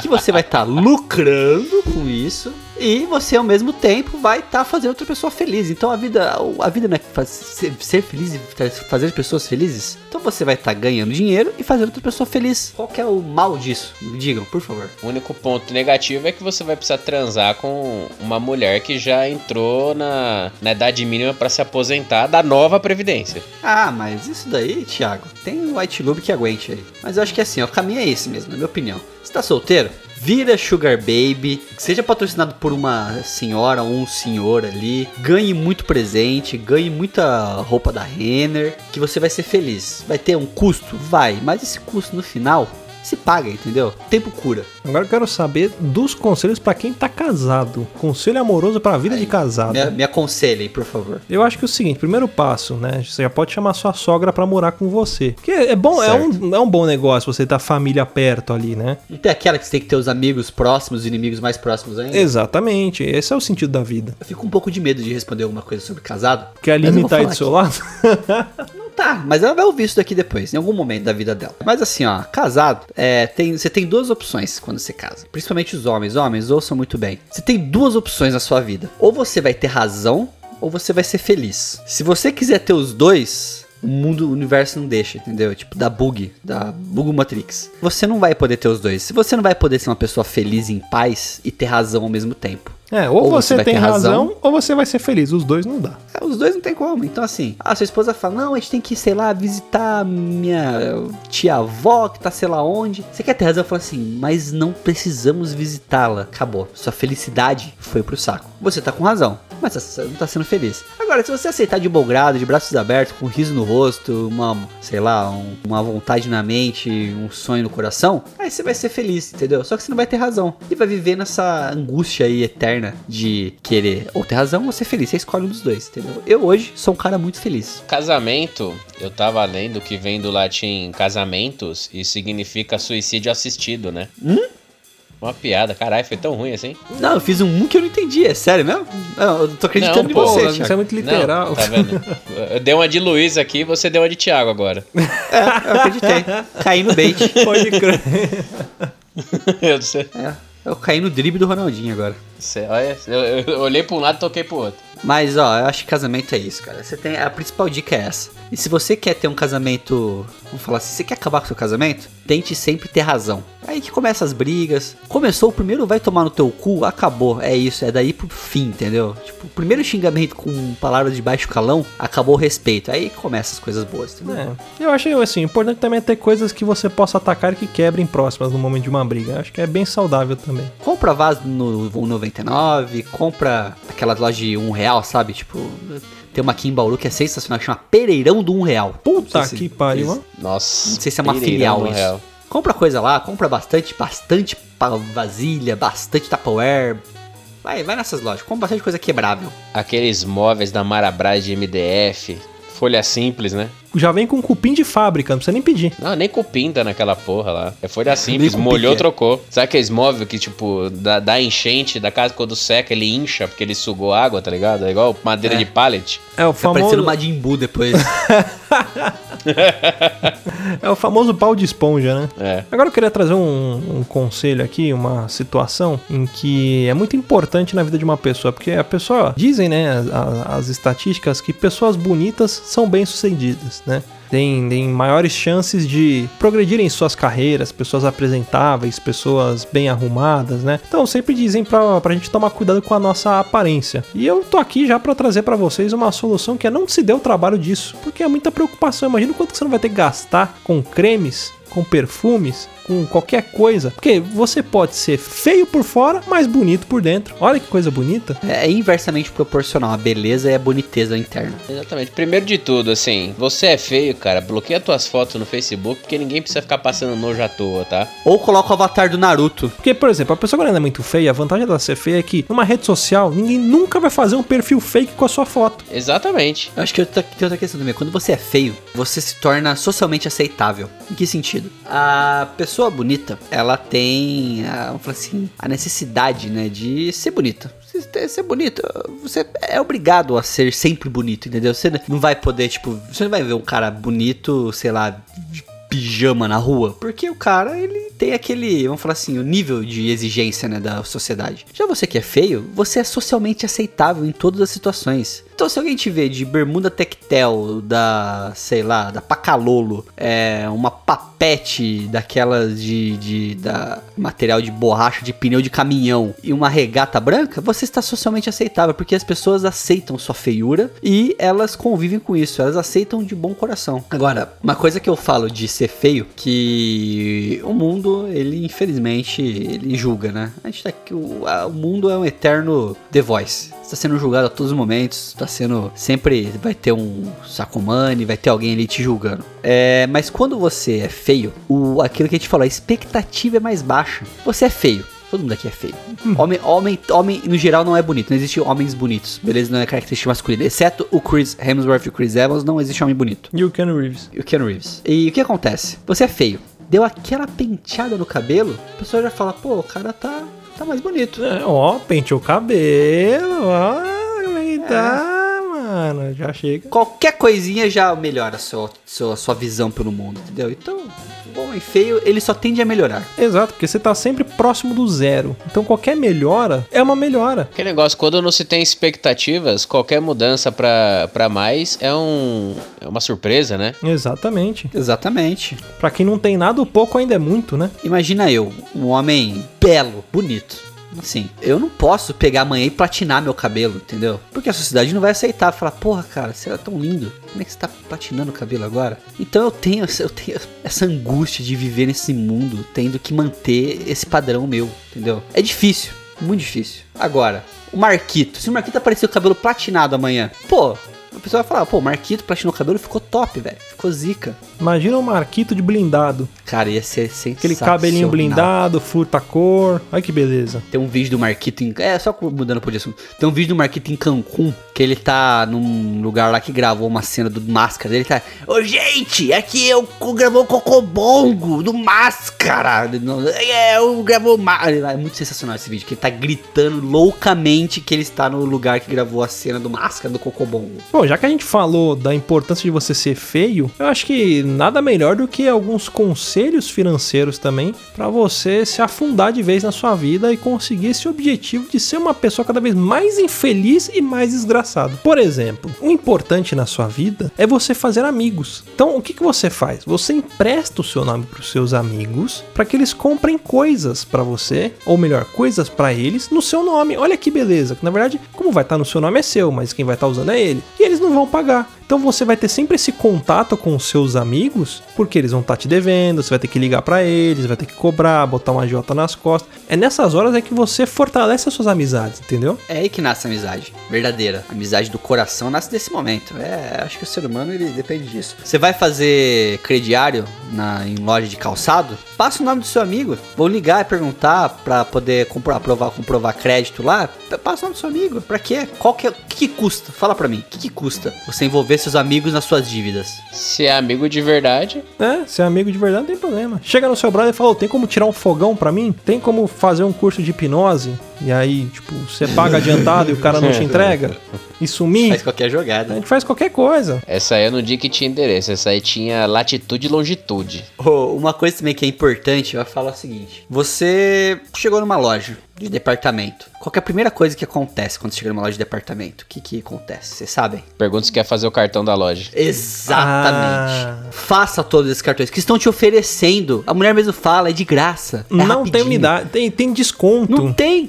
[SPEAKER 3] Que você vai estar lucrando com isso e você ao mesmo tempo vai estar fazendo outra pessoa feliz. Então a vida, a vida não é ser, feliz e fa- fazer pessoas felizes. Então você vai estar ganhando dinheiro e fazendo outra pessoa feliz. Qual que é o mal disso? Me digam, por favor.
[SPEAKER 4] O único ponto negativo é que você vai precisar transar com uma mulher que já entrou na, na idade mínima pra se aposentar da nova Previdência.
[SPEAKER 3] Ah, mas isso daí, Thiago, tem um White Lube que aguente aí. Mas eu acho que assim, ó, o caminho é esse mesmo, na minha opinião. Você tá solteiro? Vira Sugar Baby, seja patrocinado por uma senhora ou um senhor ali, ganhe muito presente, ganhe muita roupa da Renner, que você vai ser feliz. Vai ter um custo? Vai, mas esse custo no final se paga, entendeu? Tempo cura.
[SPEAKER 2] Agora eu quero saber dos conselhos pra quem tá casado. Conselho amoroso pra vida de casado.
[SPEAKER 3] Me, me aconselhem, por favor.
[SPEAKER 2] Eu acho que é o seguinte, primeiro passo, né? Você já pode chamar sua sogra pra morar com você. Porque é bom, é um, é um bom negócio você ter a família perto ali, né?
[SPEAKER 3] Não tem aquela que você tem que ter os amigos próximos, os inimigos mais próximos ainda?
[SPEAKER 2] Exatamente, esse é o sentido da vida.
[SPEAKER 3] Eu fico um pouco de medo de responder alguma coisa sobre casado.
[SPEAKER 2] Quer limitar aí do
[SPEAKER 3] falar
[SPEAKER 2] seu lado?
[SPEAKER 3] Tá, mas ela vai ouvir isso daqui depois, em algum momento da vida dela. Mas assim, ó, casado, é, tem, você tem duas opções quando você casa. Principalmente os homens. Homens, ouçam muito bem. Você tem duas opções na sua vida. Ou você vai ter razão, ou você vai ser feliz. Se você quiser ter os dois, o mundo, o universo não deixa, entendeu? Tipo, da bug, da bug Matrix. Você não vai poder ter os dois. Se você não vai poder ser uma pessoa feliz em paz e ter razão ao mesmo tempo.
[SPEAKER 2] É, ou,
[SPEAKER 3] Ou
[SPEAKER 2] você,
[SPEAKER 3] você
[SPEAKER 2] tem razão,
[SPEAKER 3] razão.
[SPEAKER 2] ou você vai ser feliz. Os dois não dá.
[SPEAKER 3] É, Os dois não tem como. Então, assim, a sua esposa fala: Não, a gente tem que, sei lá, visitar minha tia-avó que tá sei lá onde. Você quer ter razão? Fala assim, mas não precisamos visitá-la. Acabou. Sua felicidade foi pro saco. Você tá com razão, mas você não tá sendo feliz. Agora, se você aceitar de bom grado, de braços abertos, com um riso no rosto, uma, sei lá, um- uma vontade na mente, um sonho no coração, aí você vai ser feliz, entendeu? Só que você não vai ter razão. E vai viver nessa angústia aí eterna de querer ou ter razão ou ser feliz. Você escolhe um dos dois, entendeu? Eu hoje sou um cara muito feliz.
[SPEAKER 4] Casamento, eu tava lendo que vem do latim casamentos e significa suicídio assistido, né?
[SPEAKER 3] Hum?
[SPEAKER 4] Uma piada, caralho, foi tão ruim assim.
[SPEAKER 3] Não, eu fiz um que eu não entendi, é sério mesmo? Não, eu tô acreditando
[SPEAKER 4] Não,
[SPEAKER 3] em
[SPEAKER 4] pô,
[SPEAKER 3] você,
[SPEAKER 2] isso
[SPEAKER 3] Thiago.
[SPEAKER 2] é muito literal.
[SPEAKER 4] Não, tá vendo? Eu dei uma de Luiz aqui, você deu uma de Thiago agora.
[SPEAKER 3] É, eu acreditei. Caí no bait.
[SPEAKER 2] Pode crer.
[SPEAKER 4] Eu, sei-
[SPEAKER 3] É, eu caí no drible do Ronaldinho agora.
[SPEAKER 4] você- olha, eu, eu olhei pra um lado e toquei pro outro.
[SPEAKER 3] Mas, ó, eu acho que casamento é isso, cara. Você tem, a principal dica é essa. E se você quer ter um casamento, vamos falar assim, você quer acabar com o seu casamento? Tente sempre ter razão. Aí que começa as brigas. Começou o primeiro vai tomar no teu cu, acabou. É isso, é daí pro fim, entendeu? Tipo, o primeiro xingamento com palavras de baixo calão, acabou o respeito. Aí começa as coisas boas, entendeu?
[SPEAKER 2] É, eu acho assim, importante também é ter coisas que você possa atacar e que quebrem próximas no momento de uma briga. Eu Acho que é bem saudável também.
[SPEAKER 3] Compra vaso no 1,99, compra aquela loja de um real, sabe? Tipo, tem uma aqui em Bauru que é sensacional, que chama Pereirão do um real.
[SPEAKER 2] Puta
[SPEAKER 3] se-
[SPEAKER 2] que pariu, ó.
[SPEAKER 4] Nossa.
[SPEAKER 3] Não sei se é uma
[SPEAKER 4] Pereirão
[SPEAKER 3] filial isso.
[SPEAKER 4] real.
[SPEAKER 3] Compra coisa lá, compra bastante, bastante vasilha, bastante Tupperware. Vai, vai nessas lojas, compra bastante coisa quebrável.
[SPEAKER 4] Aqueles móveis da Marabras de MDF, folha simples, né?
[SPEAKER 2] Já vem com cupim de fábrica, não precisa nem pedir.
[SPEAKER 4] Não, nem cupim tá naquela porra lá. É folha simples, molhou,
[SPEAKER 3] que é.
[SPEAKER 4] trocou. Sabe aqueles móveis que, tipo, dá, dá enchente da casa quando seca, ele incha porque ele sugou água, tá ligado? É igual madeira
[SPEAKER 3] É.
[SPEAKER 4] de pallet.
[SPEAKER 2] É o
[SPEAKER 3] Tá
[SPEAKER 2] famoso,
[SPEAKER 3] parecendo Majin Buu depois.
[SPEAKER 2] é o famoso pau de esponja, né?
[SPEAKER 4] É.
[SPEAKER 2] Agora eu queria trazer um, um conselho aqui, uma situação em que é muito importante na vida de uma pessoa, porque a pessoa, dizem, né, as, as estatísticas, que pessoas bonitas são bem-sucedidas, né? Tem, tem maiores chances de progredirem em suas carreiras, pessoas apresentáveis, pessoas bem arrumadas, né? Então sempre dizem pra, pra gente tomar cuidado com a nossa aparência. E eu tô aqui já pra trazer pra vocês uma solução que é não se dê o trabalho disso, porque é muita preocupação. Imagina o quanto você não vai ter que gastar com cremes, com perfumes, com qualquer coisa. Porque você pode ser feio por fora, mas bonito por dentro. Olha que coisa bonita.
[SPEAKER 3] é inversamente proporcional, a beleza e a boniteza interna.
[SPEAKER 4] Exatamente. Primeiro de tudo, assim, você é feio, cara, bloqueia tuas fotos no Facebook, porque ninguém precisa ficar passando nojo à toa, tá?
[SPEAKER 3] Ou coloca o avatar do Naruto.
[SPEAKER 2] Porque, por exemplo, a pessoa quando ela é muito feia, a vantagem dela ser feia é que numa rede social, ninguém nunca vai fazer um perfil fake com a sua foto.
[SPEAKER 4] Exatamente.
[SPEAKER 3] Eu acho que tem outra questão também. Quando você é feio, você se torna socialmente aceitável. Em que sentido? A pessoa bonita, ela tem, a, falar assim, a necessidade, né, de ser bonita. Ser bonito, você é obrigado a ser sempre bonito, entendeu? Você não vai poder, tipo, você não vai ver um cara bonito, sei lá, de pijama na rua, porque o cara, ele tem aquele, vamos falar assim, o nível de exigência, né, da sociedade. Já você que é feio, você é socialmente aceitável em todas as situações. Então se alguém te vê de bermuda tectel, da, sei lá, da Pacalolo, é, uma papete daquelas de, de da material de borracha de pneu de caminhão e uma regata branca, você está socialmente aceitável, porque as pessoas aceitam sua feiura e elas convivem com isso, elas aceitam de bom coração. Agora, uma coisa que eu falo de ser feio, que o mundo, ele infelizmente, ele julga, né? A gente tá aqui, o, a- o mundo é um eterno The Voice. Está sendo julgado a todos os momentos, está sendo sempre vai ter um sacomani, vai ter alguém ali te julgando. É, mas quando você é feio, o aquilo que a gente falou, a expectativa é mais baixa. Você é feio. Todo mundo aqui é feio. Homem, homem, homem, no geral, não é bonito. Não existe homens bonitos. Beleza? Não é característica masculina. Exceto o Chris Hemsworth e o Chris Evans, não existe homem bonito.
[SPEAKER 2] E o Ken Reeves.
[SPEAKER 3] E o Keanu Reeves. E o que acontece? Você é feio. Deu aquela penteada no cabelo, a pessoa já fala, pô, o cara tá, tá mais bonito.
[SPEAKER 2] É, ó, penteou o cabelo, ó, como é que tá, mano. Já chega.
[SPEAKER 3] Qualquer coisinha já melhora a sua, sua, sua visão pelo mundo, entendeu? Então, bom e feio, ele só tende a melhorar.
[SPEAKER 2] Exato, porque você tá sempre próximo do zero. Então qualquer melhora é uma melhora.
[SPEAKER 4] Que negócio, quando não se tem expectativas, qualquer mudança pra, pra mais é, um, é uma surpresa, né?
[SPEAKER 2] Exatamente.
[SPEAKER 3] Exatamente.
[SPEAKER 2] Pra quem não tem nada, o pouco ainda é muito, né?
[SPEAKER 3] Imagina eu, um homem belo, bonito. Assim, eu não posso pegar amanhã e platinar meu cabelo, entendeu? Porque a sociedade não vai aceitar. Falar, porra, cara, você era tão lindo. Como é que você tá platinando o cabelo agora? Então eu tenho, eu tenho essa angústia de viver nesse mundo tendo que manter esse padrão meu, entendeu? É difícil, muito difícil. Agora, o Marquito. Se o Marquito aparecer o cabelo platinado amanhã, pô, a pessoa vai falar, pô, o Marquito platinou o cabelo ficou top, velho. Ficou zica.
[SPEAKER 2] Imagina um marquito de blindado.
[SPEAKER 3] Cara, ia ser sensacional.
[SPEAKER 2] Aquele cabelinho blindado, furta cor. Olha que beleza.
[SPEAKER 3] Tem um vídeo do Marquito em. É, só mudando por isso. Tem um vídeo do Marquito em Cancún, que ele tá num lugar lá que gravou uma cena do Máscara. Ele tá. Ô, gente, aqui eu gravou o Cocobongo do Máscara. É, eu gravou. É muito sensacional esse vídeo, que ele tá gritando loucamente que ele está no lugar que gravou a cena do Máscara do Cocobongo.
[SPEAKER 2] Bom, já que a gente falou da importância de você ser feio, eu acho que nada melhor do que alguns conselhos financeiros também para você se afundar de vez na sua vida e conseguir esse objetivo de ser uma pessoa cada vez mais infeliz e mais desgraçado. Por exemplo, o importante na sua vida é você fazer amigos. Então, o que, que você faz? Você empresta o seu nome para os seus amigos para que eles comprem coisas para você, ou melhor, coisas para eles no seu nome. Olha que beleza. Na verdade, como vai estar no seu nome é seu, mas quem vai estar usando é ele. E eles não vão pagar. Então você vai ter sempre esse contato com os seus amigos, porque eles vão estar te devendo, você vai ter que ligar para eles, vai ter que cobrar, botar uma jota nas costas. É nessas horas é que você fortalece as suas amizades, entendeu?
[SPEAKER 3] É aí que nasce a amizade verdadeira. A amizade do coração nasce desse momento. É, acho que o ser humano ele depende disso. Você vai fazer crediário na, em loja de calçado? Passa o nome do seu amigo. Vou ligar e perguntar para poder comprar, aprovar, comprovar crédito lá. Passa o nome do seu amigo. Pra quê? Qual que, é, que, que custa? Fala pra mim. O que, que custa você envolver seus amigos nas suas dívidas?
[SPEAKER 4] Se é amigo de verdade,
[SPEAKER 2] É, se é amigo de verdade não tem problema. Chega no seu brother e fala, "Ô, tem como tirar um fogão pra mim? Tem como fazer um curso de hipnose? E aí, tipo, você paga adiantado e o cara não te entrega? E sumir?
[SPEAKER 3] Faz qualquer
[SPEAKER 2] A
[SPEAKER 3] jogada.
[SPEAKER 2] gente faz qualquer coisa.
[SPEAKER 4] essa aí eu não digo que tinha endereço, essa aí tinha latitude e longitude.
[SPEAKER 3] Ô, uma coisa também que é importante, eu vou falar o seguinte. Você chegou numa loja de departamento. Qual que é a primeira coisa que acontece quando você chega numa loja de departamento? O que que acontece? Vocês sabem?
[SPEAKER 4] Pergunta se quer fazer o cartão da loja.
[SPEAKER 3] Exatamente.
[SPEAKER 2] Ah.
[SPEAKER 3] Faça todos esses cartões que estão te oferecendo. A mulher mesmo fala, é de graça. É
[SPEAKER 2] não tem
[SPEAKER 3] rapidinho.
[SPEAKER 2] unidade, tem, tem desconto.
[SPEAKER 3] Não tem.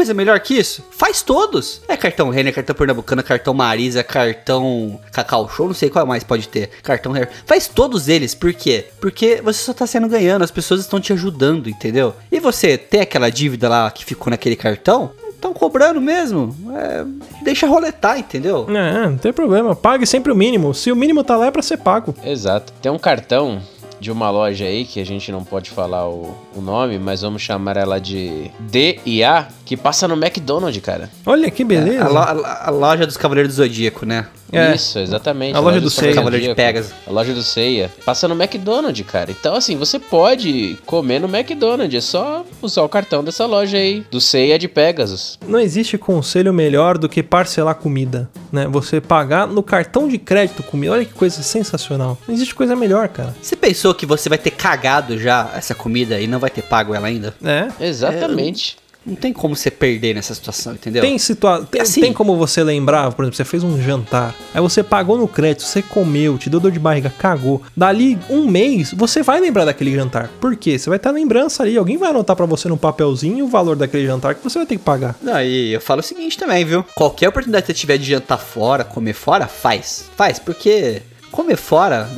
[SPEAKER 3] Coisa melhor que isso? Faz todos. É cartão Renner, cartão Pernambucana, cartão Marisa, cartão Cacau Show, não sei qual mais pode ter. Cartão Hair. Faz todos eles. Por quê? Porque você só tá sendo ganhando, as pessoas estão te ajudando, entendeu? E você tem aquela dívida lá que ficou naquele cartão? Estão cobrando mesmo. É, deixa roletar, entendeu?
[SPEAKER 2] É, não tem problema. Pague sempre o mínimo. Se o mínimo tá lá é pra ser pago.
[SPEAKER 4] Exato. Tem um cartão de uma loja aí que a gente não pode falar o, o nome, mas vamos chamar ela de D e A, que passa no McDonald's, cara.
[SPEAKER 2] Olha que beleza.
[SPEAKER 3] A, lo- a- a loja dos Cavaleiros do Zodíaco, né?
[SPEAKER 2] É.
[SPEAKER 4] Isso, exatamente.
[SPEAKER 2] A loja do
[SPEAKER 4] Cavaleiro
[SPEAKER 2] Seiya.
[SPEAKER 3] Cavaleiro de.
[SPEAKER 4] A loja do Ceia. Passa no McDonald's, cara. Então, assim, você pode comer no McDonald's. É só usar o cartão dessa loja aí. Do Ceia de Pegasus.
[SPEAKER 2] Não existe conselho melhor do que parcelar comida, né? Você pagar no cartão de crédito comida. Olha que coisa sensacional. Não existe coisa melhor, cara.
[SPEAKER 3] Você pensou que você vai ter cagado já essa comida e não vai ter pago ela ainda?
[SPEAKER 2] É.
[SPEAKER 4] Exatamente.
[SPEAKER 3] Não tem como você perder nessa situação, entendeu?
[SPEAKER 2] Tem, situa tem,
[SPEAKER 3] Assim.
[SPEAKER 2] tem como você lembrar, por exemplo, você fez um jantar, aí você pagou no crédito, você comeu, te deu dor de barriga, cagou. Dali um mês, você vai lembrar daquele jantar. Por quê? Você vai ter a lembrança ali, alguém vai anotar pra você no papelzinho o valor daquele jantar que você vai ter que pagar.
[SPEAKER 3] E eu falo o seguinte também, viu? Qualquer oportunidade que você tiver de jantar fora, comer fora, faz. Faz, porque comer fora,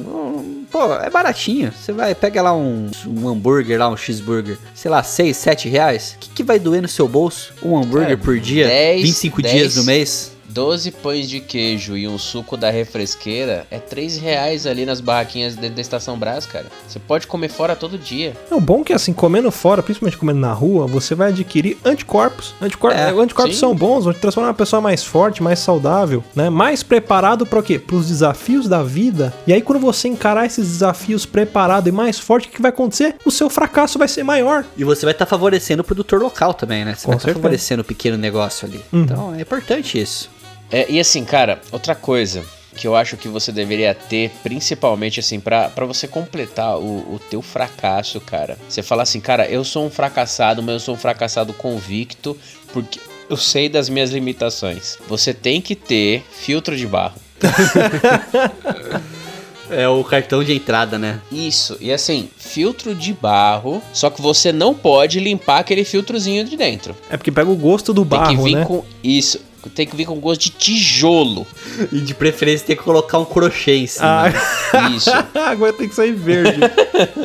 [SPEAKER 3] pô, é baratinho. Você vai, pega lá um, um hambúrguer, lá um cheeseburger, sei lá, 6, 7 reais. O que, que vai doer no seu bolso? Um hambúrguer
[SPEAKER 4] É,
[SPEAKER 3] por dia,
[SPEAKER 4] 10,
[SPEAKER 3] 25 dias
[SPEAKER 4] 10.
[SPEAKER 3] no mês?
[SPEAKER 4] 12 pães de queijo e um suco da refresqueira é 3 reais ali nas barraquinhas dentro da Estação Brás, cara. Você pode comer fora todo dia.
[SPEAKER 2] É o bom que assim, comendo fora, principalmente comendo na rua, você vai adquirir anticorpos. Anticor
[SPEAKER 3] É,
[SPEAKER 2] anticorpos
[SPEAKER 4] sim.
[SPEAKER 2] são bons, vão te transformar uma pessoa mais forte, mais saudável, né? Mais preparado para o quê? Para os desafios da vida. E aí quando você encarar esses desafios preparado e mais forte, o que vai acontecer? O seu fracasso vai ser maior.
[SPEAKER 3] E você vai estar favorecendo o produtor local também, né? Você
[SPEAKER 2] Com
[SPEAKER 3] vai estar
[SPEAKER 2] certeza.
[SPEAKER 3] favorecendo o pequeno negócio ali.
[SPEAKER 2] Uhum.
[SPEAKER 3] Então é importante isso.
[SPEAKER 4] É, e assim, cara, outra coisa que eu acho que você deveria ter, principalmente assim, pra pra você completar o, o teu fracasso, cara. Você fala assim, cara, eu sou um fracassado, mas eu sou um fracassado convicto, porque eu sei das minhas limitações. Você tem que ter filtro de barro.
[SPEAKER 3] É o cartão de entrada, né?
[SPEAKER 4] Isso, e assim, filtro de barro, só que você não pode limpar aquele filtrozinho de dentro.
[SPEAKER 2] É porque pega o gosto do
[SPEAKER 4] Tem que
[SPEAKER 2] barro,
[SPEAKER 4] vir
[SPEAKER 2] né?
[SPEAKER 4] com isso, tem que vir com gosto de tijolo.
[SPEAKER 3] E de preferência tem que colocar um crochê em cima.
[SPEAKER 2] Ah,
[SPEAKER 4] Isso.
[SPEAKER 2] agora tem que sair verde.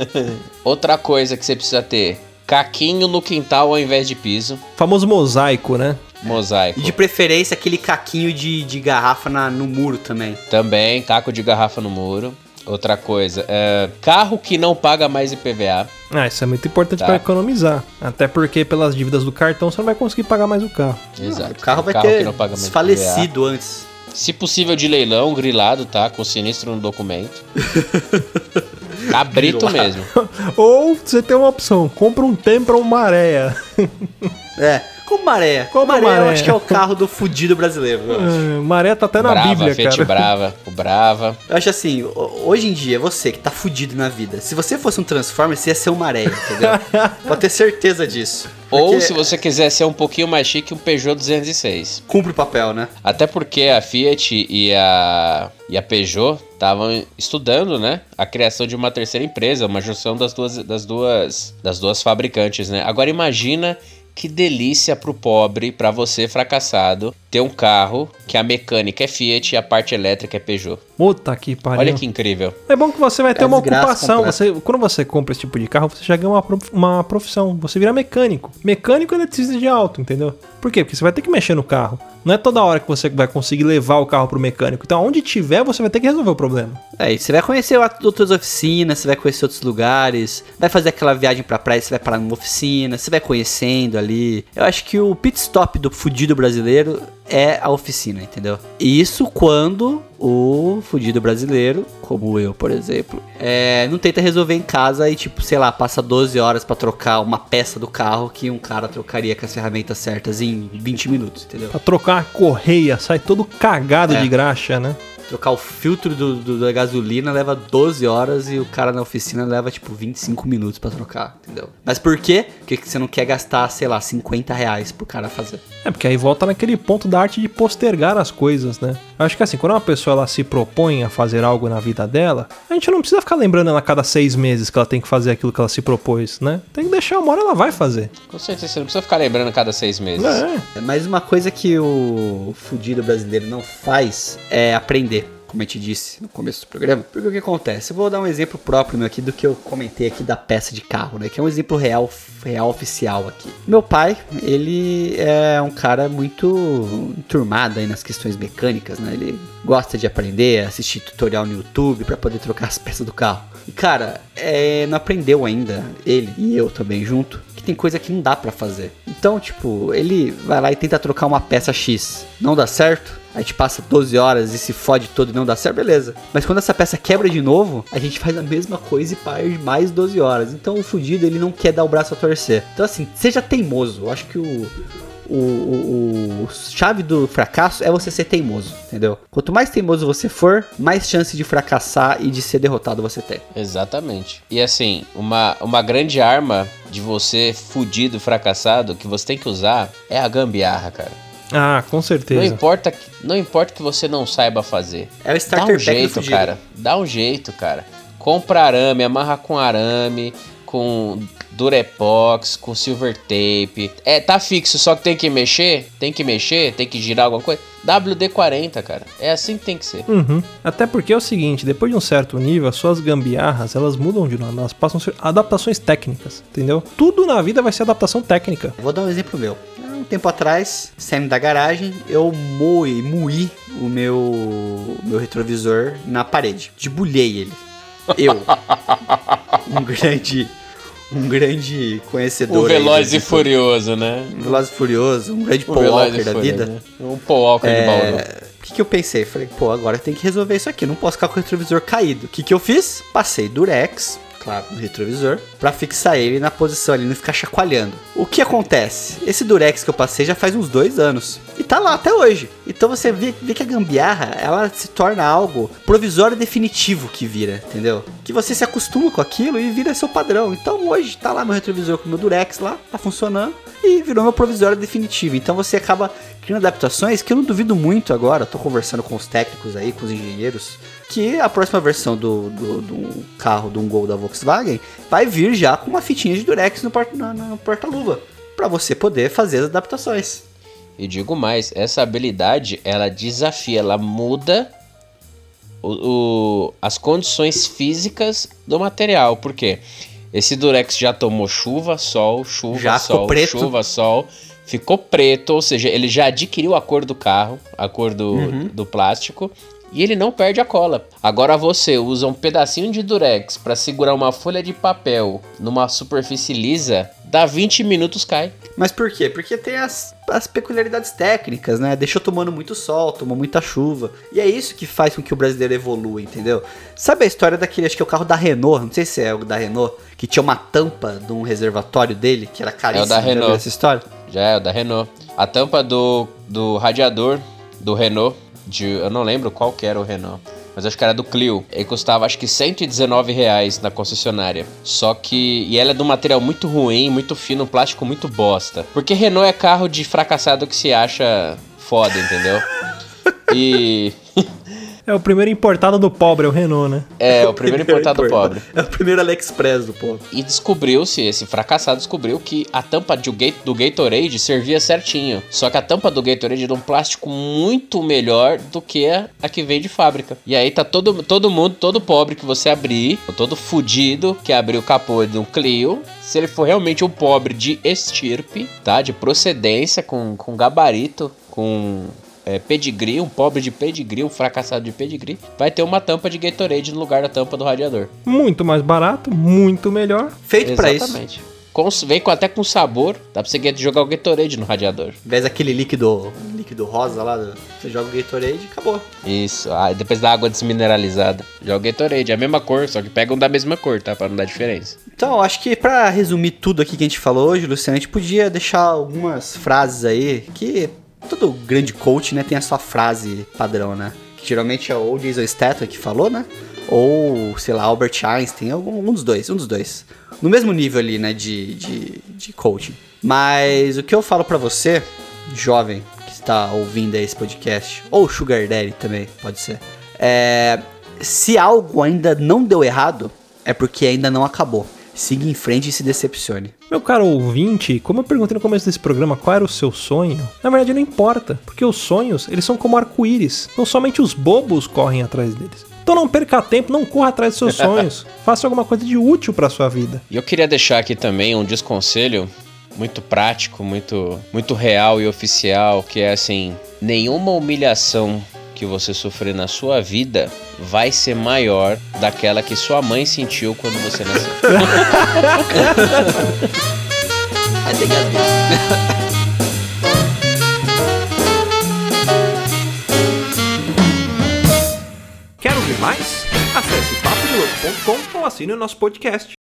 [SPEAKER 4] Outra coisa que você precisa ter, caquinho no quintal ao invés de piso,
[SPEAKER 2] Famoso mosaico, né?
[SPEAKER 4] mosaico.
[SPEAKER 3] E de preferência aquele caquinho de, de garrafa na- no muro também.
[SPEAKER 4] Também, caco de garrafa no muro. Outra coisa, é, carro que não paga mais IPVA.
[SPEAKER 2] Ah, isso é muito importante
[SPEAKER 4] Tá.
[SPEAKER 2] pra economizar. Até porque pelas dívidas do cartão você não vai conseguir pagar mais o carro.
[SPEAKER 4] Exato.
[SPEAKER 3] O carro vai
[SPEAKER 4] que
[SPEAKER 3] ter
[SPEAKER 4] não paga mais
[SPEAKER 3] desfalecido antes.
[SPEAKER 4] Se possível de leilão, grilado, tá? Com sinistro no documento. Cabrito
[SPEAKER 3] Grilado.
[SPEAKER 4] mesmo.
[SPEAKER 2] Ou você tem uma opção, compra um Tempra ou uma Areia.
[SPEAKER 3] É, como maré.
[SPEAKER 2] Como
[SPEAKER 3] maré,
[SPEAKER 2] maré.
[SPEAKER 3] eu acho que é o carro do fudido brasileiro. eu acho.
[SPEAKER 2] Ah, Maré tá até na
[SPEAKER 4] brava,
[SPEAKER 2] Bíblia,
[SPEAKER 4] Fiat
[SPEAKER 2] cara.
[SPEAKER 4] Brava, o Brava.
[SPEAKER 3] Eu acho assim, ho- hoje em dia, você que tá fudido na vida, se você fosse um Transformer, você ia ser um maré, entendeu? Pode ter certeza disso.
[SPEAKER 4] Ou
[SPEAKER 3] Porque
[SPEAKER 4] se você quiser ser um pouquinho mais chique, um Peugeot 206.
[SPEAKER 3] Cumpre o papel, né?
[SPEAKER 4] Até porque a Fiat e a, e a Peugeot estavam estudando, né, a criação de uma terceira empresa, uma junção das duas, das duas, das duas fabricantes, né? Agora imagina que delícia pro pobre, pra você fracassado, ter um carro que a mecânica é Fiat e a parte elétrica é Peugeot.
[SPEAKER 2] Puta que pariu.
[SPEAKER 4] Olha que incrível.
[SPEAKER 2] É bom que você vai ter
[SPEAKER 3] É
[SPEAKER 2] uma ocupação.
[SPEAKER 3] completa.
[SPEAKER 2] Você, quando você compra esse tipo de carro, você já ganha uma, uma profissão. Você vira mecânico. Mecânico é eletricista de alto, entendeu? Por quê? Porque você vai ter que mexer no carro. Não é toda hora que você vai conseguir levar o carro pro mecânico. Então, onde tiver, você vai ter que resolver o problema.
[SPEAKER 3] É, e você vai conhecer outras oficinas, você vai conhecer outros lugares, vai fazer aquela viagem pra praia, você vai parar numa oficina, você vai conhecendo ali. Eu acho que o pit stop do fudido brasileiro é a oficina, entendeu? Isso quando o fudido brasileiro, como eu, por exemplo, é, não tenta resolver em casa e, tipo, sei lá, passa 12 horas pra trocar uma peça do carro que um cara trocaria com as ferramentas certas em 20 minutos, entendeu?
[SPEAKER 2] Pra trocar a correia, sai todo cagado
[SPEAKER 3] É.
[SPEAKER 2] de graxa, né?
[SPEAKER 3] Trocar o filtro do, do- da gasolina leva 12 horas e o cara na oficina leva tipo 25 minutos pra trocar, entendeu? Mas por quê? Porque você não quer gastar, sei lá, 50 reais pro cara fazer.
[SPEAKER 2] É, porque aí volta naquele ponto da arte de postergar as coisas, né? Eu acho que assim, quando uma pessoa ela se propõe a fazer algo na vida dela, a gente não precisa ficar lembrando ela a cada seis meses que ela tem que fazer aquilo que ela se propôs, né? Tem que deixar uma hora ela vai fazer.
[SPEAKER 4] Com certeza, você não precisa ficar lembrando cada seis meses.
[SPEAKER 2] É.
[SPEAKER 3] Mas uma coisa que o fudido brasileiro não faz é aprender. Como eu te disse no começo do programa. Porque o que acontece? Eu vou dar um exemplo próprio meu aqui do que eu comentei aqui da peça de carro, né? Que é um exemplo real, real oficial aqui. Meu pai, ele é um cara muito enturmado aí nas questões mecânicas, né? Ele gosta de aprender, assistir tutorial no YouTube pra poder trocar as peças do carro. E cara, é, não aprendeu ainda, ele e eu também junto, tem coisa que não dá pra fazer. Então, tipo, ele vai lá e tenta trocar uma peça X. Não dá certo, a gente passa 12 horas e se fode todo e não dá certo, beleza. Mas quando essa peça quebra de novo, a gente faz a mesma coisa e perde mais 12 horas. Então o fudido ele não quer dar o braço a torcer. Então assim, seja teimoso. Eu acho que o, o, o, o chave do fracasso é você ser teimoso, entendeu? Quanto mais teimoso você for, mais chance de fracassar e de ser derrotado você tem.
[SPEAKER 4] Exatamente. E assim, uma, uma grande arma de você fudido, fracassado, que você tem que usar é a gambiarra, cara.
[SPEAKER 2] Ah, com
[SPEAKER 4] Não
[SPEAKER 2] certeza.
[SPEAKER 4] importa, que- não importa que você não saiba fazer.
[SPEAKER 3] É o
[SPEAKER 4] Dá
[SPEAKER 3] starter
[SPEAKER 4] um
[SPEAKER 3] pack do
[SPEAKER 4] jeito, cara. Dá um jeito, cara. Compra arame, amarra com arame, com durepox, com silver tape. É, tá fixo, só que tem que mexer, tem que mexer, tem que girar alguma coisa. WD-40, cara. É assim que tem que ser.
[SPEAKER 2] Uhum. Até porque é o seguinte, depois de um certo nível, as suas gambiarras, elas mudam de nome, elas passam a ser adaptações técnicas, entendeu? Tudo na vida vai ser adaptação técnica.
[SPEAKER 3] Vou dar um exemplo meu. Um tempo atrás, saindo da garagem, eu moí, moí o meu, meu retrovisor na parede. Debulhei ele. Eu, um grande, um grande conhecedor.
[SPEAKER 4] O
[SPEAKER 3] aí
[SPEAKER 4] Veloz
[SPEAKER 3] do-
[SPEAKER 4] e Furioso, né?
[SPEAKER 3] Veloz e Furioso, um grande Paul Walker da vida.
[SPEAKER 4] né? Um Paul Walker de Bauru.
[SPEAKER 3] É, O que, que eu pensei? Falei, pô, agora tem que resolver isso aqui. eu Não posso ficar com o retrovisor caído. O que, que eu fiz? Passei Durex, claro, no retrovisor, pra fixar ele na posição ali, não ficar chacoalhando. O que acontece? Esse Durex que eu passei já faz uns dois anos. E tá lá até hoje. Então você vê, vê que a gambiarra, ela se torna algo provisório e definitivo que vira, entendeu? Que você se acostuma com aquilo e vira seu padrão. Então hoje tá lá meu retrovisor com o meu Durex lá, tá funcionando e virou meu provisório definitivo. Então você acaba criando adaptações que eu não duvido muito agora. Tô conversando com os técnicos aí, com os engenheiros, que a próxima versão do, do, do carro, de um Gol da Volkswagen, vai vir já com uma fitinha de Durex no porta-luva. No para você poder fazer as adaptações.
[SPEAKER 4] E digo mais, essa habilidade ela desafia, ela muda o, o, as condições físicas do material. Por quê? Esse Durex já tomou chuva, sol, chuva,
[SPEAKER 3] Já
[SPEAKER 4] sol, chuva, sol. Ficou preto, ou seja, ele já adquiriu a cor do carro, a cor do,
[SPEAKER 3] Uhum.
[SPEAKER 4] do plástico. E ele não perde a cola. Agora você usa um pedacinho de durex para segurar uma folha de papel numa superfície lisa, dá 20 minutos cai.
[SPEAKER 3] Mas por quê? Porque tem as, as peculiaridades técnicas, né? Deixou tomando muito sol, tomou muita chuva. E é isso que faz com que o brasileiro evolua, entendeu? Sabe a história daquele, acho que é o carro da Renault, não sei se é o da Renault, que tinha uma tampa de um reservatório dele, que era caríssimo.
[SPEAKER 4] da
[SPEAKER 3] já viu
[SPEAKER 4] Renault.
[SPEAKER 3] Essa história?
[SPEAKER 4] Já é o da Renault. A tampa do, do radiador do Renault, de, eu não lembro qual que era o Renault, mas acho que era do Clio. Ele custava acho que 119 reais na concessionária. Só que. E ela é de um material muito ruim, muito fino, um plástico muito bosta. Porque Renault é carro de fracassado que se acha foda, entendeu? E.
[SPEAKER 2] É o primeiro importado do pobre, é o Renault, né?
[SPEAKER 4] É, o primeiro importado pobre.
[SPEAKER 3] É o primeiro AliExpress do pobre.
[SPEAKER 4] E descobriu-se, esse fracassado descobriu que a tampa de, do Gatorade servia certinho. Só que a tampa do Gatorade é de um plástico muito melhor do que a, a que vem de fábrica. E aí tá todo, todo mundo, todo pobre que você abrir, todo fudido que abriu o capô de um Clio. Se ele for realmente um pobre de estirpe, tá? De procedência, com, com gabarito, com é, pedigree, um pobre de pedigree, um fracassado de pedigree, vai ter uma tampa de Gatorade no lugar da tampa do radiador.
[SPEAKER 2] Muito mais barato, muito melhor.
[SPEAKER 3] Feito pra isso.
[SPEAKER 4] Exatamente. Com- vem com, até com sabor, dá pra você jogar o Gatorade no radiador.
[SPEAKER 3] Ao invés daquele líquido, líquido rosa lá, você joga o Gatorade e acabou.
[SPEAKER 4] Isso, ah, depois da água desmineralizada. Joga o Gatorade, é a mesma cor, só que pegam da mesma cor, tá? Pra não dar diferença.
[SPEAKER 3] Então, acho que pra resumir tudo aqui que a gente falou hoje, Luciano, a gente podia deixar algumas frases aí que todo grande coach, né, tem a sua frase padrão, né? Que geralmente é ou Jason Statham que falou, né? Ou, sei lá, Albert Einstein, algum um dos dois, um dos dois. No mesmo nível ali, né, de, de, de coaching. Mas o que eu falo pra você, jovem, que está ouvindo esse podcast, ou Sugar Daddy também, pode ser. É, se algo ainda não deu errado, é porque ainda não acabou. Siga em frente e se decepcione.
[SPEAKER 2] Meu caro ouvinte, como eu perguntei no começo desse programa qual era o seu sonho, na verdade não importa, porque os sonhos, eles são como arco-íris, não somente os bobos correm atrás deles. Então não perca tempo, não corra atrás dos seus sonhos, faça alguma coisa de útil pra sua vida.
[SPEAKER 4] E eu queria deixar aqui também um desconselho muito prático, muito, muito real e oficial, que é assim, nenhuma humilhação que você sofrer na sua vida vai ser maior daquela que sua mãe sentiu quando você nasceu.
[SPEAKER 2] Quer ouvir mais? Acesse papodelouco.com ou assine o nosso podcast.